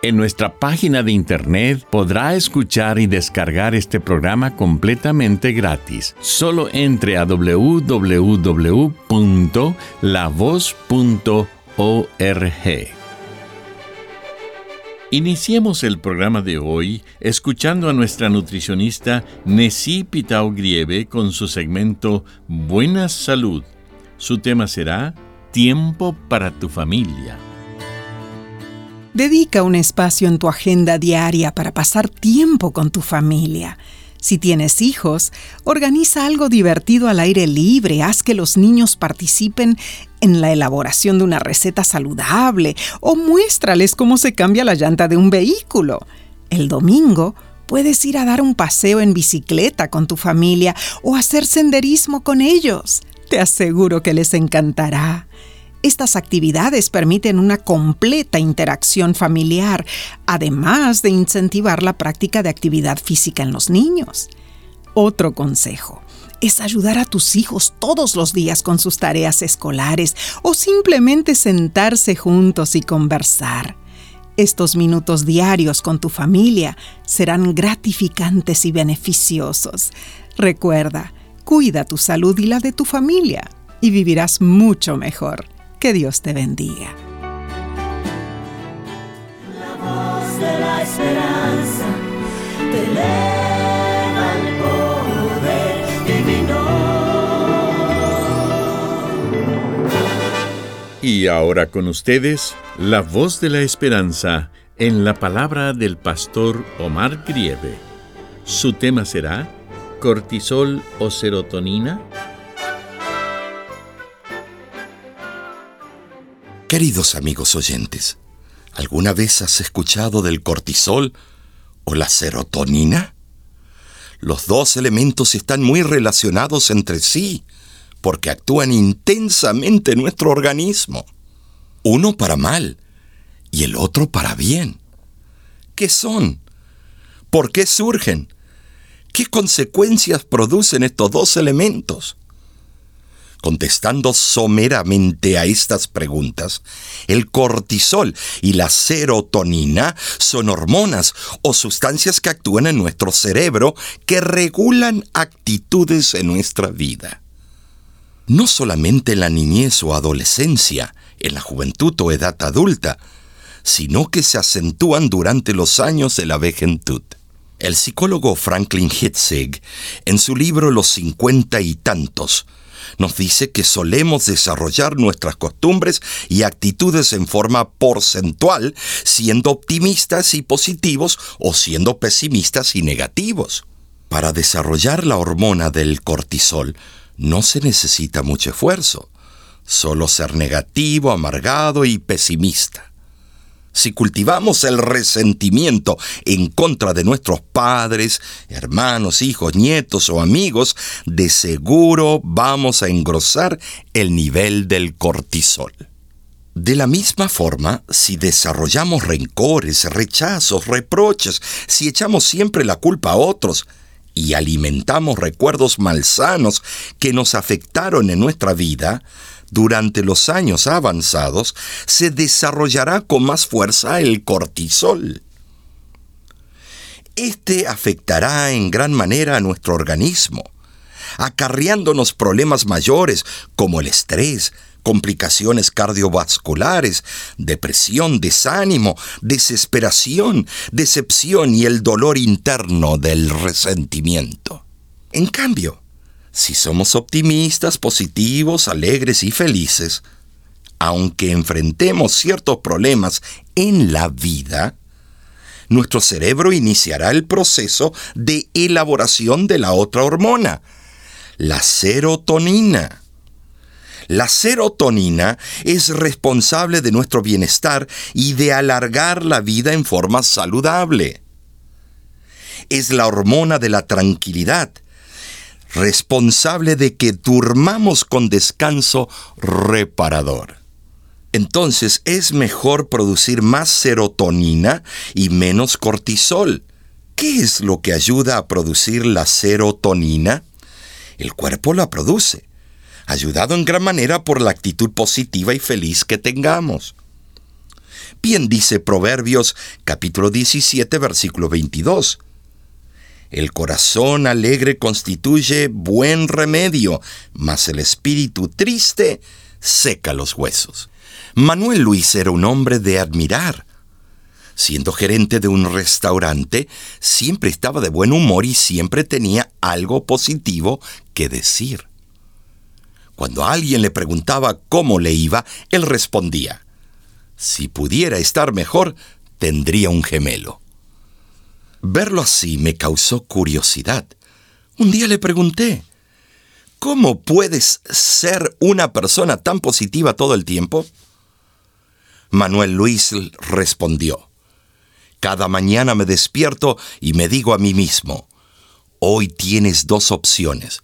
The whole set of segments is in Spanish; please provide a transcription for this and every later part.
En nuestra página de internet podrá escuchar y descargar este programa completamente gratis. Solo entre a www.lavoz.org. Iniciemos el programa de hoy escuchando a nuestra nutricionista Nessie Pitao Grieve con su segmento Buena Salud. Su tema será Tiempo para tu familia. Dedica un espacio en tu agenda diaria para pasar tiempo con tu familia. Si tienes hijos, organiza algo divertido al aire libre, haz que los niños participen en la elaboración de una receta saludable o muéstrales cómo se cambia la llanta de un vehículo. El domingo puedes ir a dar un paseo en bicicleta con tu familia o hacer senderismo con ellos. Te aseguro que les encantará. Estas actividades permiten una completa interacción familiar, además de incentivar la práctica de actividad física en los niños. Otro consejo es ayudar a tus hijos todos los días con sus tareas escolares o simplemente sentarse juntos y conversar. Estos minutos diarios con tu familia serán gratificantes y beneficiosos. Recuerda, cuida tu salud y la de tu familia y vivirás mucho mejor. Que Dios te bendiga. La voz de la esperanza te eleva el poder divino. Y ahora con ustedes, la voz de la esperanza en la palabra del pastor Omar Grieve. Su tema será cortisol o serotonina. Queridos amigos oyentes, ¿alguna vez has escuchado del cortisol o la serotonina? Los dos elementos están muy relacionados entre sí porque actúan intensamente en nuestro organismo. Uno para mal y el otro para bien. ¿Qué son? ¿Por qué surgen? ¿Qué consecuencias producen estos dos elementos? Contestando someramente a estas preguntas, el cortisol y la serotonina son hormonas o sustancias que actúan en nuestro cerebro que regulan actitudes en nuestra vida. No solamente en la niñez o adolescencia, en la juventud o edad adulta, sino que se acentúan durante los años de la vejentud. El psicólogo Franklin Hitzig, en su libro Los cincuenta y tantos, nos dice que solemos desarrollar nuestras costumbres y actitudes en forma porcentual, siendo optimistas y positivos o siendo pesimistas y negativos. Para desarrollar la hormona del cortisol no se necesita mucho esfuerzo, solo ser negativo, amargado y pesimista. Si cultivamos el resentimiento en contra de nuestros padres, hermanos, hijos, nietos o amigos, de seguro vamos a engrosar el nivel del cortisol. De la misma forma, si desarrollamos rencores, rechazos, reproches, si echamos siempre la culpa a otros y alimentamos recuerdos malsanos que nos afectaron en nuestra vida, durante los años avanzados se desarrollará con más fuerza el cortisol. Este afectará en gran manera a nuestro organismo, acarreándonos problemas mayores como el estrés, complicaciones cardiovasculares, depresión, desánimo, desesperación, decepción y el dolor interno del resentimiento. En cambio, si somos optimistas, positivos, alegres y felices, aunque enfrentemos ciertos problemas en la vida, nuestro cerebro iniciará el proceso de elaboración de la otra hormona, la serotonina. La serotonina es responsable de nuestro bienestar y de alargar la vida en forma saludable. Es la hormona de la tranquilidad, responsable de que durmamos con descanso reparador. Entonces es mejor producir más serotonina y menos cortisol. ¿Qué es lo que ayuda a producir la serotonina? El cuerpo la produce, ayudado en gran manera por la actitud positiva y feliz que tengamos. Bien dice Proverbios capítulo 17 versículo 22. El corazón alegre constituye buen remedio, mas el espíritu triste seca los huesos. Manuel Luis era un hombre de admirar. Siendo gerente de un restaurante, siempre estaba de buen humor y siempre tenía algo positivo que decir. Cuando alguien le preguntaba cómo le iba, él respondía, si pudiera estar mejor, tendría un gemelo. Verlo así me causó curiosidad. Un día le pregunté, ¿cómo puedes ser una persona tan positiva todo el tiempo? Manuel Luis respondió, Cada mañana me despierto y me digo a mí mismo, hoy tienes dos opciones.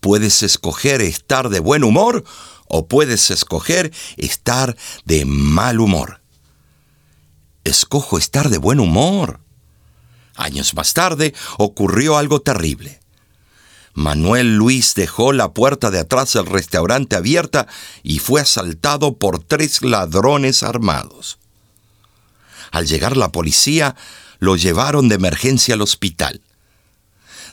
Puedes escoger estar de buen humor o puedes escoger estar de mal humor. Escojo estar de buen humor. Años más tarde ocurrió algo terrible. Manuel Luis dejó la puerta de atrás del restaurante abierta y fue asaltado por tres ladrones armados. Al llegar la policía, lo llevaron de emergencia al hospital.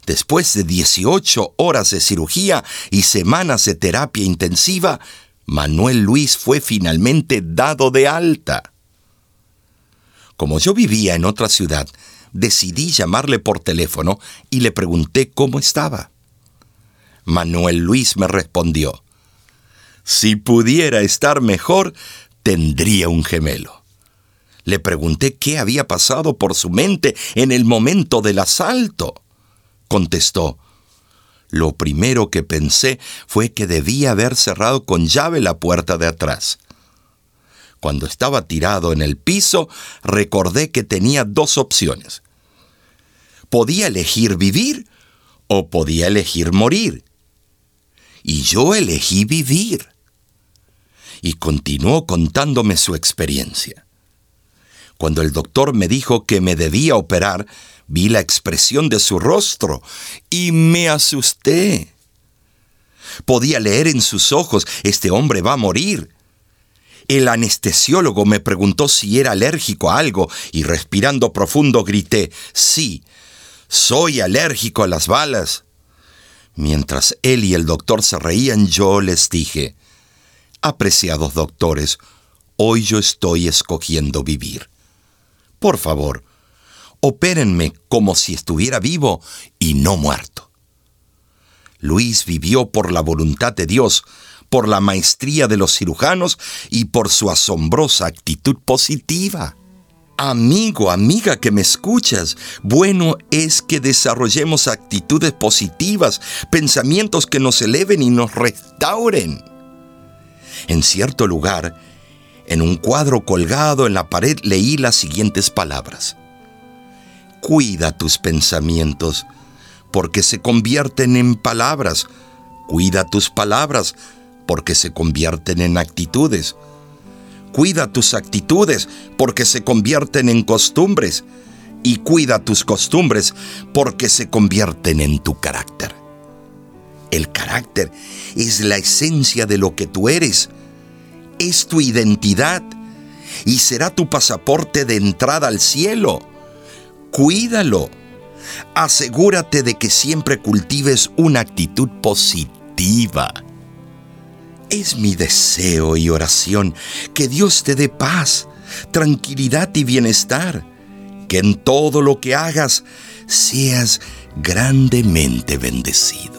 Después de 18 horas de cirugía y semanas de terapia intensiva, Manuel Luis fue finalmente dado de alta. Como yo vivía en otra ciudad, decidí llamarle por teléfono y le pregunté cómo estaba. Manuel Luis me respondió, si pudiera estar mejor, tendría un gemelo. Le pregunté qué había pasado por su mente en el momento del asalto. Contestó, lo primero que pensé fue que debía haber cerrado con llave la puerta de atrás. Cuando estaba tirado en el piso, recordé que tenía dos opciones. Podía elegir vivir o podía elegir morir y yo elegí vivir. Y continuó contándome su experiencia. Cuando el doctor me dijo que me debía operar, vi la expresión de su rostro y me asusté. Podía leer en sus ojos, este hombre va a morir. El anestesiólogo me preguntó si era alérgico a algo y respirando profundo grité, sí, soy alérgico a las balas. Mientras él y el doctor se reían, yo les dije, Apreciados doctores, hoy yo estoy escogiendo vivir. Por favor, opérenme como si estuviera vivo y no muerto. Luis vivió por la voluntad de Dios, por la maestría de los cirujanos y por su asombrosa actitud positiva. Amigo, amiga que me escuchas, bueno es que desarrollemos actitudes positivas, pensamientos que nos eleven y nos restauren. En cierto lugar, en un cuadro colgado en la pared leí las siguientes palabras. Cuida tus pensamientos, porque se convierten en palabras. Cuida tus palabras, porque se convierten en actitudes. Cuida tus actitudes porque se convierten en costumbres. Y cuida tus costumbres porque se convierten en tu carácter. El carácter es la esencia de lo que tú eres. Es tu identidad y será tu pasaporte de entrada al cielo. Cuídalo. Asegúrate de que siempre cultives una actitud positiva. Es mi deseo y oración que Dios te dé paz, tranquilidad y bienestar, que en todo lo que hagas seas grandemente bendecido.